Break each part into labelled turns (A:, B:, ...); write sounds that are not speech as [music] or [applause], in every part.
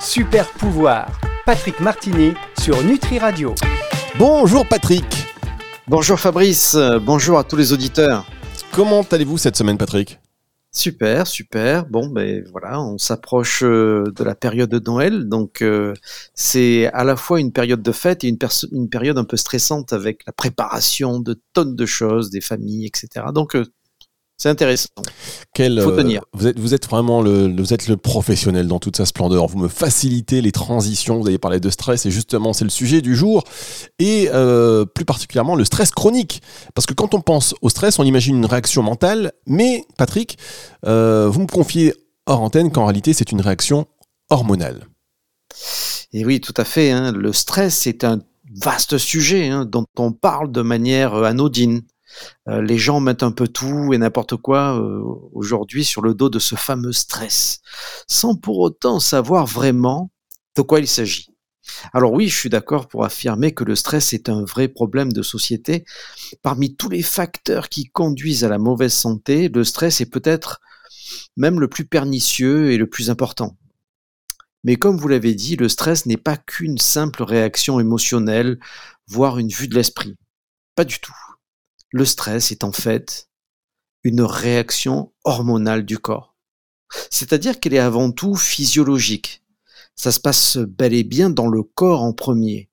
A: Super pouvoir. Patrick Martini sur Nutri Radio.
B: Bonjour Patrick.
C: Bonjour Fabrice, bonjour à tous les auditeurs.
B: Comment allez-vous cette semaine Patrick?
C: Super, super. Bon, ben voilà, on s'approche euh, de la période de Noël, donc euh, c'est à la fois une période de fête et une, une, période un peu stressante avec la préparation de tonnes de choses, des familles, etc. Donc euh, c'est intéressant.
B: Quel, Faut tenir. vous, êtes, vous êtes vraiment le, vous êtes le professionnel dans toute sa splendeur. Vous me facilitez les transitions. Vous avez parlé de stress et justement, c'est le sujet du jour. Et euh, plus particulièrement, le stress chronique. Parce que quand on pense au stress, on imagine une réaction mentale. Mais, Patrick, euh, vous me confiez hors antenne qu'en réalité, c'est une réaction hormonale.
C: Et oui, tout à fait. Hein. Le stress est un vaste sujet hein, dont on parle de manière anodine. Euh, les gens mettent un peu tout et n'importe quoi euh, aujourd'hui sur le dos de ce fameux stress, sans pour autant savoir vraiment de quoi il s'agit. Alors oui, je suis d'accord pour affirmer que le stress est un vrai problème de société. Parmi tous les facteurs qui conduisent à la mauvaise santé, le stress est peut-être même le plus pernicieux et le plus important. Mais comme vous l'avez dit, le stress n'est pas qu'une simple réaction émotionnelle, voire une vue de l'esprit. Pas du tout. Le stress est en fait une réaction hormonale du corps. C'est-à-dire qu'elle est avant tout physiologique. Ça se passe bel et bien dans le corps en premier.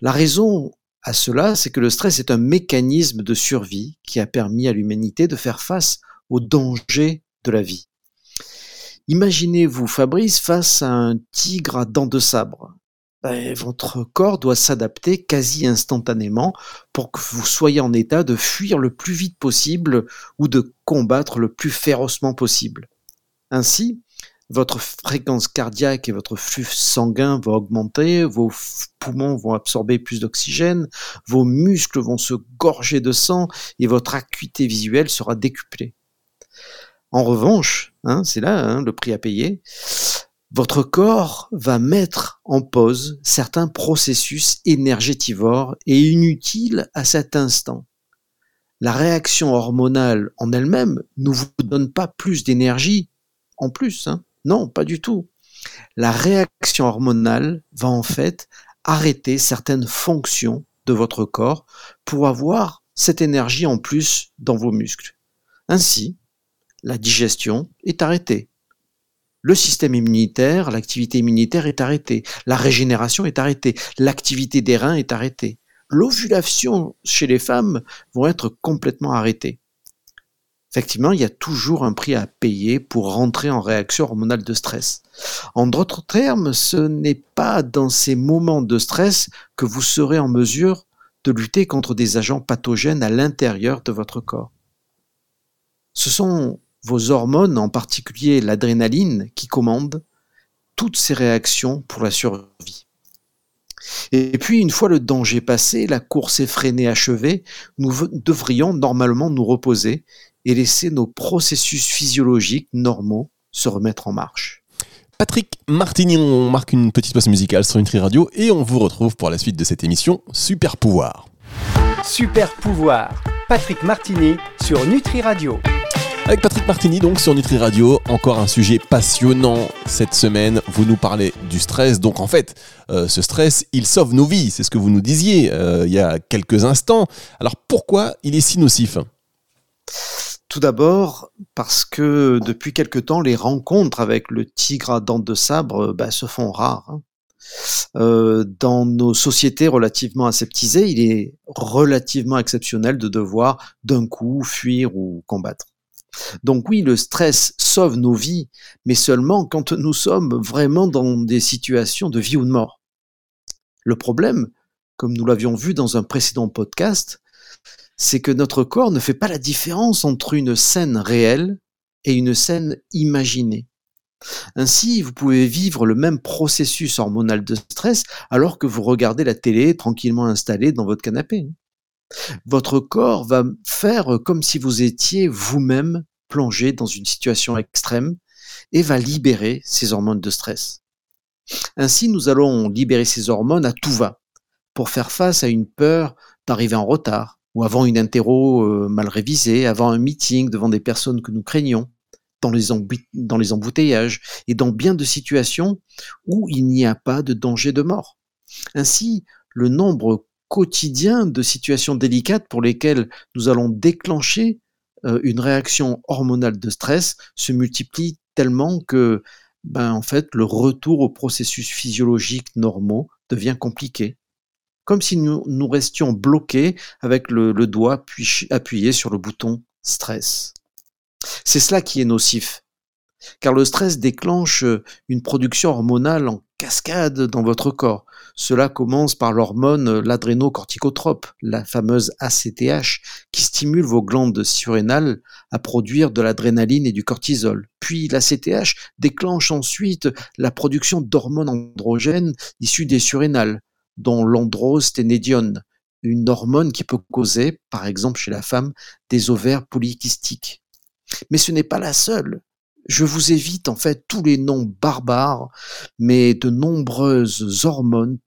C: La raison à cela, c'est que le stress est un mécanisme de survie qui a permis à l'humanité de faire face aux dangers de la vie. Imaginez-vous Fabrice face à un tigre à dents de sabre. Ben, votre corps doit s'adapter quasi instantanément pour que vous soyez en état de fuir le plus vite possible ou de combattre le plus férocement possible. Ainsi, votre fréquence cardiaque et votre flux sanguin vont augmenter, vos poumons vont absorber plus d'oxygène, vos muscles vont se gorger de sang et votre acuité visuelle sera décuplée. En revanche, hein, c'est là hein, le prix à payer, votre corps va mettre en pause certains processus énergétivores et inutiles à cet instant. La réaction hormonale en elle-même ne vous donne pas plus d'énergie en plus. Hein. Non, pas du tout. La réaction hormonale va en fait arrêter certaines fonctions de votre corps pour avoir cette énergie en plus dans vos muscles. Ainsi, la digestion est arrêtée le système immunitaire, l'activité immunitaire est arrêtée, la régénération est arrêtée, l'activité des reins est arrêtée. L'ovulation chez les femmes vont être complètement arrêtées. Effectivement, il y a toujours un prix à payer pour rentrer en réaction hormonale de stress. En d'autres termes, ce n'est pas dans ces moments de stress que vous serez en mesure de lutter contre des agents pathogènes à l'intérieur de votre corps. Ce sont vos hormones, en particulier l'adrénaline, qui commandent toutes ces réactions pour la survie. Et puis, une fois le danger passé, la course effrénée achevée, nous devrions normalement nous reposer et laisser nos processus physiologiques normaux se remettre en marche.
B: Patrick Martini, on marque une petite pause musicale sur Nutri Radio et on vous retrouve pour la suite de cette émission Super Pouvoir.
A: Super Pouvoir, Patrick Martini sur Nutri Radio.
B: Avec Patrick Martini, donc sur Nutri Radio, encore un sujet passionnant cette semaine. Vous nous parlez du stress. Donc en fait, euh, ce stress, il sauve nos vies. C'est ce que vous nous disiez euh, il y a quelques instants. Alors pourquoi il est si nocif?
C: Tout d'abord parce que depuis quelque temps, les rencontres avec le tigre à dents de sabre bah, se font rares. Hein. Euh, dans nos sociétés relativement aseptisées, il est relativement exceptionnel de devoir d'un coup fuir ou combattre. Donc oui, le stress sauve nos vies, mais seulement quand nous sommes vraiment dans des situations de vie ou de mort. Le problème, comme nous l'avions vu dans un précédent podcast, c'est que notre corps ne fait pas la différence entre une scène réelle et une scène imaginée. Ainsi, vous pouvez vivre le même processus hormonal de stress alors que vous regardez la télé tranquillement installée dans votre canapé. Votre corps va faire comme si vous étiez vous-même plongé dans une situation extrême et va libérer ces hormones de stress. Ainsi, nous allons libérer ces hormones à tout va pour faire face à une peur d'arriver en retard ou avant une interro euh, mal révisée, avant un meeting devant des personnes que nous craignons. dans les, dans les embouteillages et dans bien de situations où il n'y a pas de danger de mort. Ainsi, le nombre quotidien de situations délicates pour lesquelles nous allons déclencher euh, une réaction hormonale de stress se multiplie tellement que ben, en fait, le retour aux processus physiologiques normaux devient compliqué. Comme si nous, nous restions bloqués avec le, doigt appuyé sur le bouton stress. C'est cela qui est nocif, car le stress déclenche une production hormonale en cascade dans votre corps. Cela commence par l'hormone l'adrénocorticotrope, la fameuse ACTH, qui stimule vos glandes surrénales à produire de l'adrénaline et du cortisol. Puis l'ACTH déclenche ensuite la production d'hormones androgènes issues des surrénales, dont l'androsténédione, une hormone qui peut causer, par exemple chez la femme, des ovaires polykystiques. Mais ce n'est pas la seule. Je vous évite en fait tous les noms barbares, mais de nombreuses hormones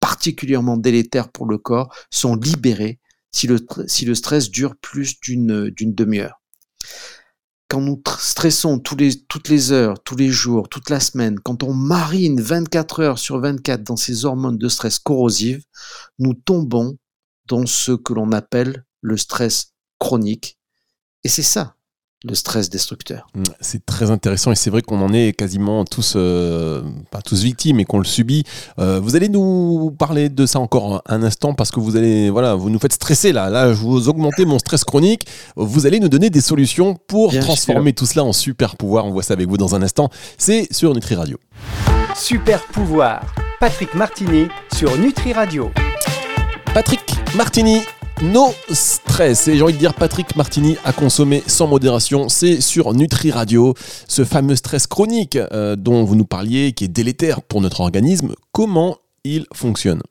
C: particulièrement délétères pour le corps sont libérées si le, stress dure plus d'une demi-heure. Quand nous stressons toutes les heures, tous les jours, toute la semaine, quand on marine 24 heures sur 24 dans ces hormones de stress corrosives, nous tombons dans ce que l'on appelle le stress chronique. Et c'est ça le stress destructeur.
B: Mm, c'est très intéressant et c'est vrai qu'on en est quasiment tous, euh, pas tous victimes et qu'on le subit. Euh, vous allez nous parler de ça encore un instant parce que vous allez, voilà, vous nous faites stresser là. Là, vous augmentez mon stress chronique. Vous allez nous donner des solutions pour transformer tout cela en super pouvoir. On voit ça avec vous dans un instant. C'est sur Nutri Radio.
A: Super pouvoir. Patrick Martini sur Nutri Radio.
B: Patrick Martini No stress. Et j'ai envie de dire Patrick Martini à consommer sans modération. C'est sur Nutri Radio, ce fameux stress chronique euh, dont vous nous parliez, qui est délétère pour notre organisme. Comment il fonctionne?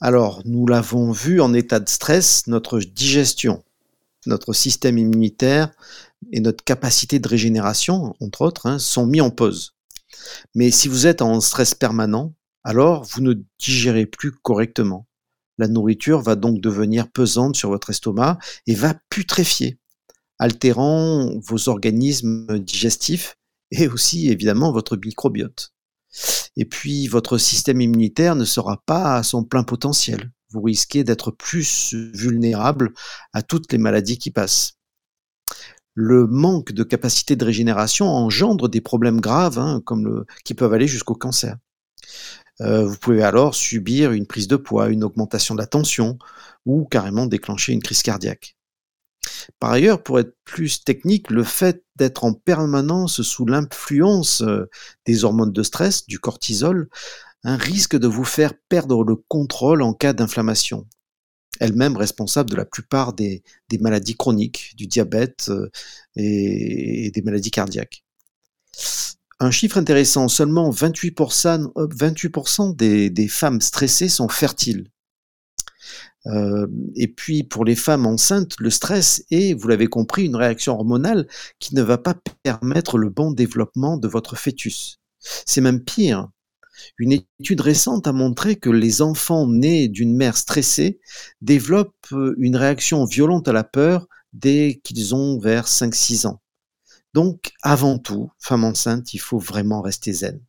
C: Alors, nous l'avons vu en état de stress, notre digestion, notre système immunitaire et notre capacité de régénération, entre autres, hein, sont mis en pause. Mais si vous êtes en stress permanent, alors vous ne digérez plus correctement la nourriture va donc devenir pesante sur votre estomac et va putréfier, altérant vos organismes digestifs et aussi évidemment votre microbiote. Et puis votre système immunitaire ne sera pas à son plein potentiel. Vous risquez d'être plus vulnérable à toutes les maladies qui passent. Le manque de capacité de régénération engendre des problèmes graves, hein, qui peuvent aller jusqu'au cancer. Euh, vous pouvez alors subir une prise de poids, une augmentation de la tension ou carrément déclencher une crise cardiaque. Par ailleurs, pour être plus technique, le fait d'être en permanence sous l'influence euh, des hormones de stress, du cortisol, risque de vous faire perdre le contrôle en cas d'inflammation, elle-même responsable de la plupart des, maladies chroniques, du diabète euh, et des maladies cardiaques. Un chiffre intéressant, seulement 28%, 28 des, femmes stressées sont fertiles. Euh, et puis pour les femmes enceintes, le stress est, vous l'avez compris, une réaction hormonale qui ne va pas permettre le bon développement de votre fœtus. C'est même pire. Une étude récente a montré que les enfants nés d'une mère stressée développent une réaction violente à la peur dès qu'ils ont vers 5-6 ans. Donc, avant tout, femme enceinte, il faut vraiment rester zen.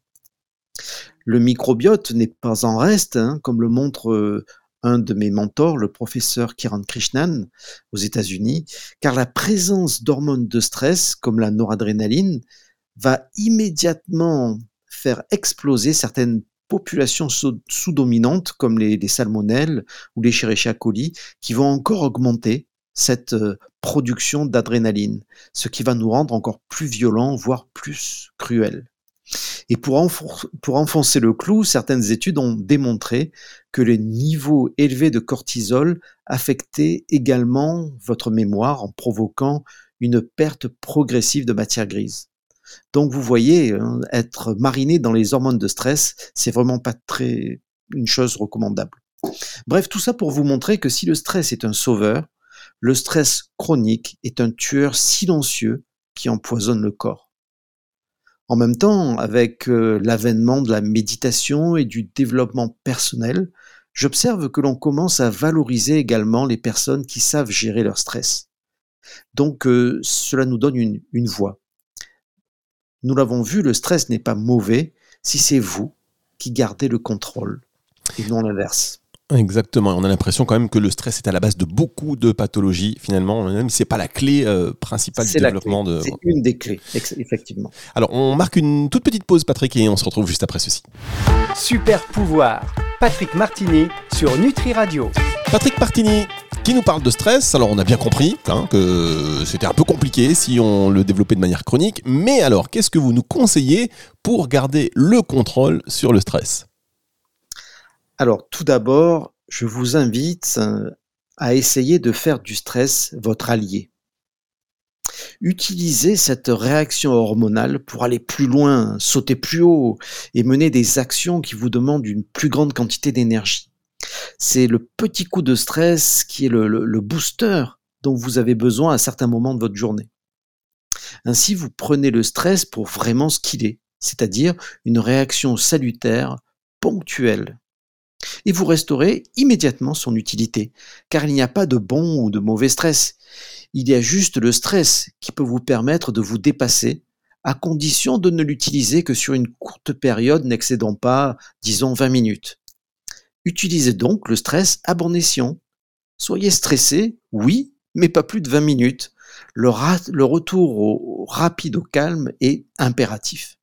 C: Le microbiote n'est pas en reste, hein, comme le montre euh, un de mes mentors, le professeur Kiran Krishnan, aux États-Unis, car la présence d'hormones de stress, comme la noradrénaline, va immédiatement faire exploser certaines populations sous-dominantes, comme les, les, salmonelles ou les Escherichia coli, qui vont encore augmenter cette euh, production d'adrénaline, ce qui va nous rendre encore plus violents, voire plus cruels. Et pour, enfoncer le clou, certaines études ont démontré que les niveaux élevés de cortisol affectaient également votre mémoire en provoquant une perte progressive de matière grise. Donc vous voyez, hein, être mariné dans les hormones de stress, c'est vraiment pas très une chose recommandable. Bref, tout ça pour vous montrer que si le stress est un sauveur, le stress chronique est un tueur silencieux qui empoisonne le corps. En même temps, avec euh, l'avènement de la méditation et du développement personnel, j'observe que l'on commence à valoriser également les personnes qui savent gérer leur stress. Donc euh, cela nous donne une, voix. nous l'avons vu, le stress n'est pas mauvais si c'est vous qui gardez le contrôle et non l'inverse.
B: Exactement. On a l'impression quand même que le stress est à la base de beaucoup de pathologies. Finalement, même si c'est pas la clé euh, principale du développement de.
C: C'est une des clés, effectivement.
B: Alors, on marque une toute petite pause, Patrick, et on se retrouve juste après ceci.
A: Super pouvoir. Patrick Martini sur Nutri Radio.
B: Patrick Martini, qui nous parle de stress. Alors on a bien compris hein, que c'était un peu compliqué si on le développait de manière chronique. Mais alors, qu'est-ce que vous nous conseillez pour garder le contrôle sur le stress?
C: Alors tout d'abord, je vous invite euh, à essayer de faire du stress votre allié. Utilisez cette réaction hormonale pour aller plus loin, sauter plus haut et mener des actions qui vous demandent une plus grande quantité d'énergie. C'est le petit coup de stress qui est le, booster dont vous avez besoin à certains moments de votre journée. Ainsi, vous prenez le stress pour vraiment ce qu'il est, c'est-à-dire une réaction salutaire, ponctuelle. Et vous restaurez immédiatement son utilité, car il n'y a pas de bon ou de mauvais stress. Il y a juste le stress qui peut vous permettre de vous dépasser, à condition de ne l'utiliser que sur une courte période n'excédant pas, disons, 20 minutes. Utilisez donc le stress à bon escient. Soyez stressé, oui, mais pas plus de 20 minutes. Le, retour au, rapide au calme est impératif.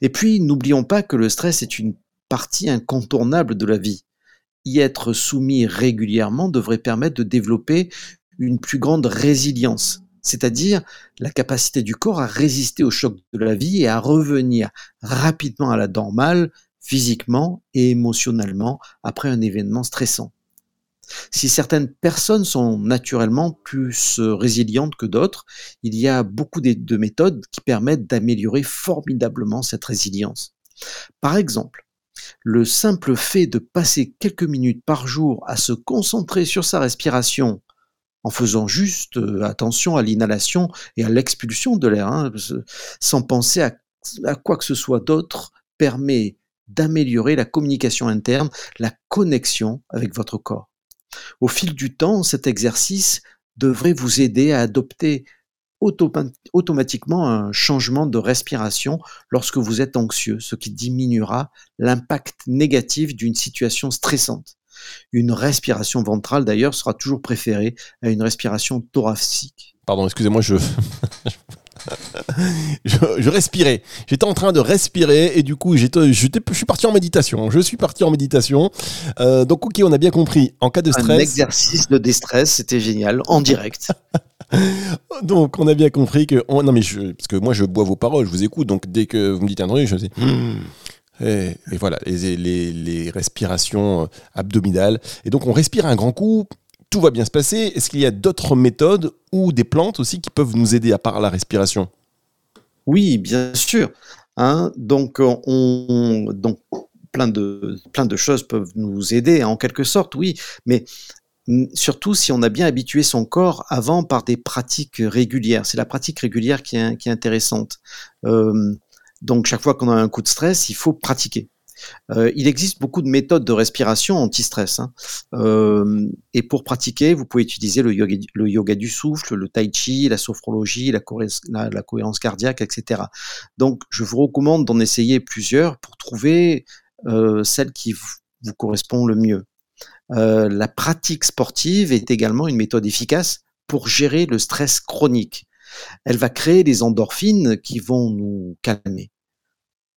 C: Et puis, n'oublions pas que le stress est une partie incontournable de la vie. Y être soumis régulièrement devrait permettre de développer une plus grande résilience, c'est-à-dire la capacité du corps à résister au choc de la vie et à revenir rapidement à la normale physiquement et émotionnellement après un événement stressant. Si certaines personnes sont naturellement plus euh, résilientes que d'autres, il y a beaucoup de méthodes qui permettent d'améliorer formidablement cette résilience. Par exemple, le simple fait de passer quelques minutes par jour à se concentrer sur sa respiration, en faisant juste euh, attention à l'inhalation et à l'expulsion de l'air, hein, sans penser à, à quoi que ce soit d'autre, permet d'améliorer la communication interne, la connexion avec votre corps. Au fil du temps, cet exercice devrait vous aider à adopter automatiquement un changement de respiration lorsque vous êtes anxieux, ce qui diminuera l'impact négatif d'une situation stressante. Une respiration ventrale, d'ailleurs, sera toujours préférée à une respiration thoracique.
B: Pardon, excusez-moi, je, [laughs] je, respirais. J'étais en train de respirer et du coup, j'étais, je suis parti en méditation. Je suis parti en méditation. Euh, donc, ok, on a bien compris. En cas de stress. Un
C: exercice de déstress, c'était génial, en direct. [laughs] [laughs]
B: donc, on a bien compris que. non, mais je, parce que moi, je bois vos paroles, je vous écoute. Donc, dès que vous me dites un truc, je dis. Hmm. Et, voilà, les, respirations euh, abdominales. Et donc, on respire un grand coup tout va bien se passer. Est-ce qu'il y a d'autres méthodes ou des plantes aussi qui peuvent nous aider à part la respiration?
C: Oui, bien sûr. Hein. donc, on, donc plein de, plein de choses peuvent nous aider, en quelque sorte, oui. Mais surtout si on a bien habitué son corps avant par des pratiques régulières. C'est la pratique régulière qui est, intéressante. Donc chaque fois qu'on a un coup de stress, il faut pratiquer. Euh, il existe beaucoup de méthodes de respiration anti-stress. Hein. Et pour pratiquer, vous pouvez utiliser le yoga, du souffle, le tai chi, la sophrologie, la, cohérence cardiaque, etc. Donc, je vous recommande d'en essayer plusieurs pour trouver euh, celle qui vous correspond le mieux. La pratique sportive est également une méthode efficace pour gérer le stress chronique. Elle va créer des endorphines qui vont nous calmer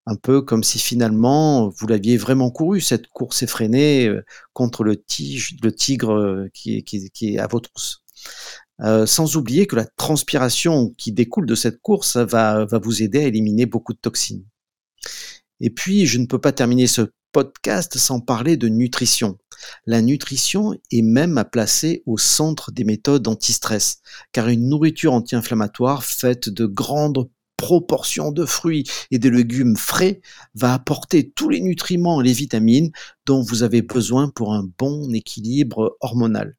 C: un peu comme si finalement vous l'aviez vraiment couru, cette course effrénée euh, contre le, tigre euh, qui est, à votre trousses. Euh, sans oublier que la transpiration qui découle de cette course va vous aider à éliminer beaucoup de toxines. Et puis, je ne peux pas terminer ce podcast sans parler de nutrition. La nutrition est même à placer au centre des méthodes anti-stress, car une nourriture anti-inflammatoire faite de grandes proportion de fruits et de légumes frais va apporter tous les nutriments et les vitamines dont vous avez besoin pour un bon équilibre hormonal.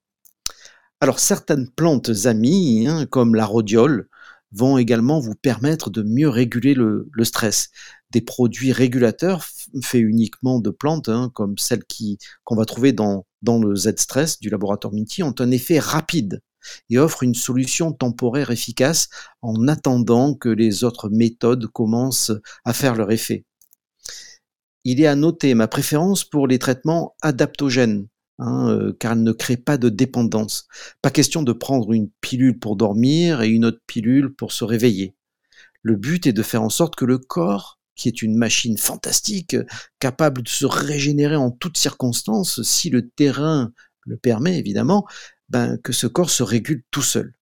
C: Alors certaines plantes amies, hein, comme la rhodiole, vont également vous permettre de mieux réguler le, stress. Des produits régulateurs faits uniquement de plantes, hein, comme celles qu'on va trouver dans, le Z-Stress du laboratoire Minty, ont un effet rapide et offre une solution temporaire efficace en attendant que les autres méthodes commencent à faire leur effet. Il est à noter ma préférence pour les traitements adaptogènes, hein, euh, car elles ne créent pas de dépendance. Pas question de prendre une pilule pour dormir et une autre pilule pour se réveiller. Le but est de faire en sorte que le corps qui est une machine fantastique, capable de se régénérer en toutes circonstances, si le terrain le permet évidemment, ben, que ce corps se régule tout seul.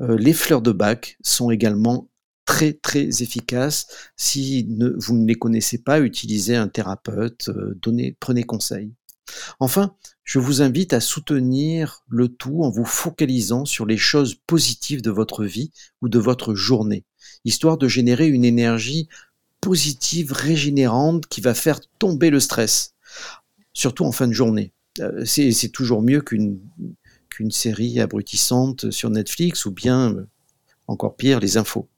C: Euh, les fleurs de bac sont également très très efficaces. Si vous ne les connaissez pas, utilisez un thérapeute, euh, donnez, prenez conseil. Enfin, je vous invite à soutenir le tout en vous focalisant sur les choses positives de votre vie ou de votre journée, histoire de générer une énergie positive, régénérante, qui va faire tomber le stress, surtout en fin de journée. Euh, c'est toujours mieux qu'une qu'une série abrutissante sur Netflix ou bien, euh, encore pire, les infos.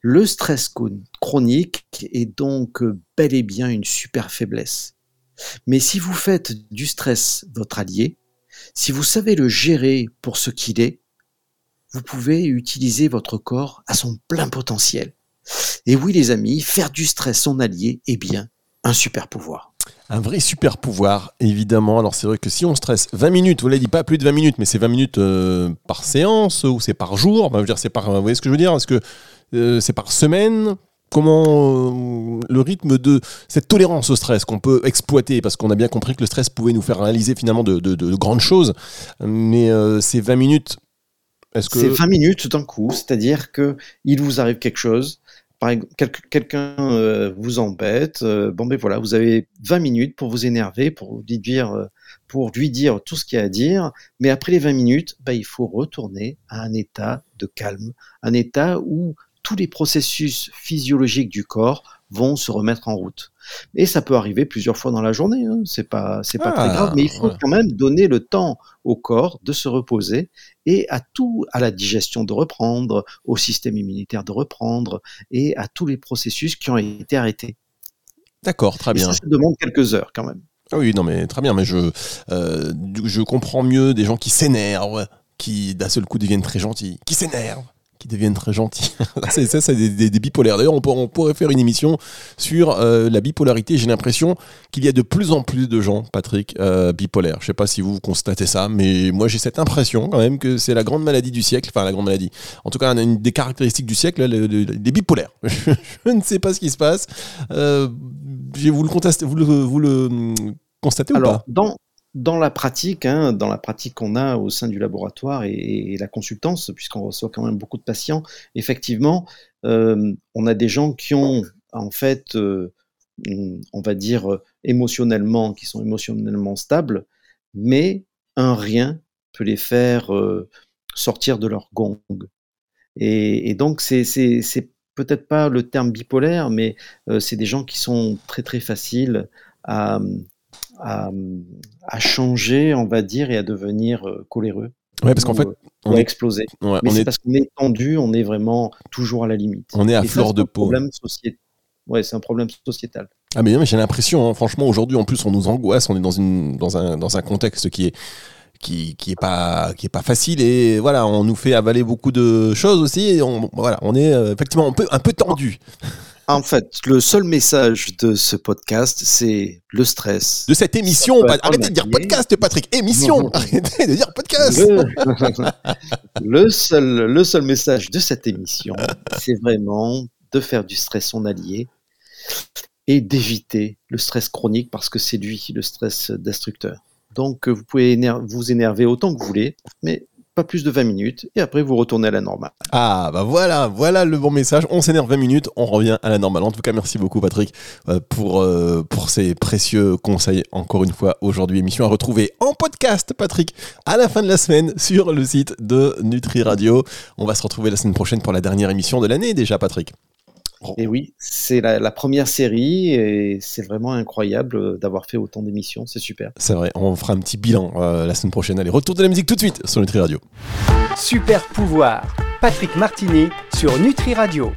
C: Le stress chronique est donc bel et bien une super faiblesse. Mais si vous faites du stress votre allié, si vous savez le gérer pour ce qu'il est, vous pouvez utiliser votre corps à son plein potentiel. Et oui, les amis, faire du stress son allié est bien un super pouvoir.
B: Un vrai super pouvoir, évidemment. Alors c'est vrai que si on stresse 20 minutes, vous l'avez dit pas plus de 20 minutes, mais c'est 20 minutes euh, par séance ou c'est par jour. dire, c'est par. Vous voyez ce que je veux dire? Est-ce que euh, c'est par semaine? Comment euh, le rythme de cette tolérance au stress qu'on peut exploiter, parce qu'on a bien compris que le stress pouvait nous faire réaliser finalement de, de grandes choses, mais ces 20 minutes
C: c'est 20 minutes d'un coup, c'est-à-dire que il vous arrive quelque chose, quelqu'un euh, vous embête, euh, bon ben voilà, vous avez 20 minutes pour vous énerver, pour lui dire, euh, pour lui dire tout ce qu'il y a à dire, mais après les 20 minutes, ben, il faut retourner à un état de calme, un état où tous les processus physiologiques du corps vont se remettre en route. Et ça peut arriver plusieurs fois dans la journée, hein. c'est pas c'est pas très grave, mais il faut ah, quand même donner le temps au corps de se reposer et à tout, à la digestion de reprendre, au système immunitaire de reprendre et à tous les processus qui ont été arrêtés.
B: D'accord, très bien.
C: ça, demande quelques heures quand même.
B: Ah oui, non mais très bien, mais je euh, je comprends mieux des gens qui s'énervent, qui d'un seul coup deviennent très gentils, qui s'énervent qui deviennent très gentils. [laughs] c'est ça, c'est des, bipolaires. D'ailleurs, on, pourrait faire une émission sur euh, la bipolarité. J'ai l'impression qu'il y a de plus en plus de gens, Patrick, euh, bipolaires. Je sais pas si vous constatez ça, mais moi j'ai cette impression quand même que c'est la grande maladie du siècle. Enfin, la grande maladie. En tout cas, une des caractéristiques du siècle, les bipolaires. [laughs] je ne sais pas ce qui se passe. Euh, vous le, contestez, vous le, vous le hum, constatez ou pas?
C: dans, dans la pratique, hein, dans la pratique qu'on a au sein du laboratoire et, la consultance, puisqu'on reçoit quand même beaucoup de patients, effectivement, euh, on a des gens qui ont en fait, euh, on va dire émotionnellement, qui sont émotionnellement stables, mais un rien peut les faire euh, sortir de leur gong. Et, et donc c'est peut-être pas le terme bipolaire, mais c'est des gens qui sont très très faciles à, à, changer, on va dire, et à devenir euh, coléreux.
B: Ouais, parce qu'en fait,
C: on est explosé. Mais c'est parce qu'on est tendu, on est vraiment toujours à la limite.
B: On est à fleur de peau.
C: Problème Ouais, c'est un problème sociétal.
B: Ah mais, mais j'ai l'impression, hein, franchement, aujourd'hui en plus on nous angoisse, on est dans, une, dans, un, dans un contexte qui est qui, qui est pas qui est pas facile et voilà on nous fait avaler beaucoup de choses aussi et on voilà on est euh, effectivement un peu un peu tendu.
C: En fait, le seul message de ce podcast, c'est le stress.
B: De cette émission, arrêtez de dire podcast, Patrick. Émission, arrêtez de dire podcast.
C: Le, seul, le seul message de cette émission, c'est vraiment de faire du stress son allié et d'éviter le stress chronique parce que c'est lui le stress destructeur. Donc, vous pouvez vous énerver autant que vous voulez, mais pas plus de 20 minutes, et après vous retournez à la normale.
B: Ah bah voilà, voilà le bon message. On s'énerve 20 minutes, on revient à la normale. En tout cas, merci beaucoup Patrick euh, pour, euh, pour ces précieux conseils. Encore une fois, aujourd'hui, émission à retrouver en podcast, Patrick, à la fin de la semaine sur le site de Nutri Radio. On va se retrouver la semaine prochaine pour la dernière émission de l'année déjà, Patrick.
C: Et oui, c'est la, première série et c'est vraiment incroyable d'avoir fait autant d'émissions, c'est super.
B: C'est vrai, on fera un petit bilan euh, la semaine prochaine. Allez, retour de la musique tout de suite sur Nutri Radio.
A: Super pouvoir, Patrick Martini sur Nutri Radio.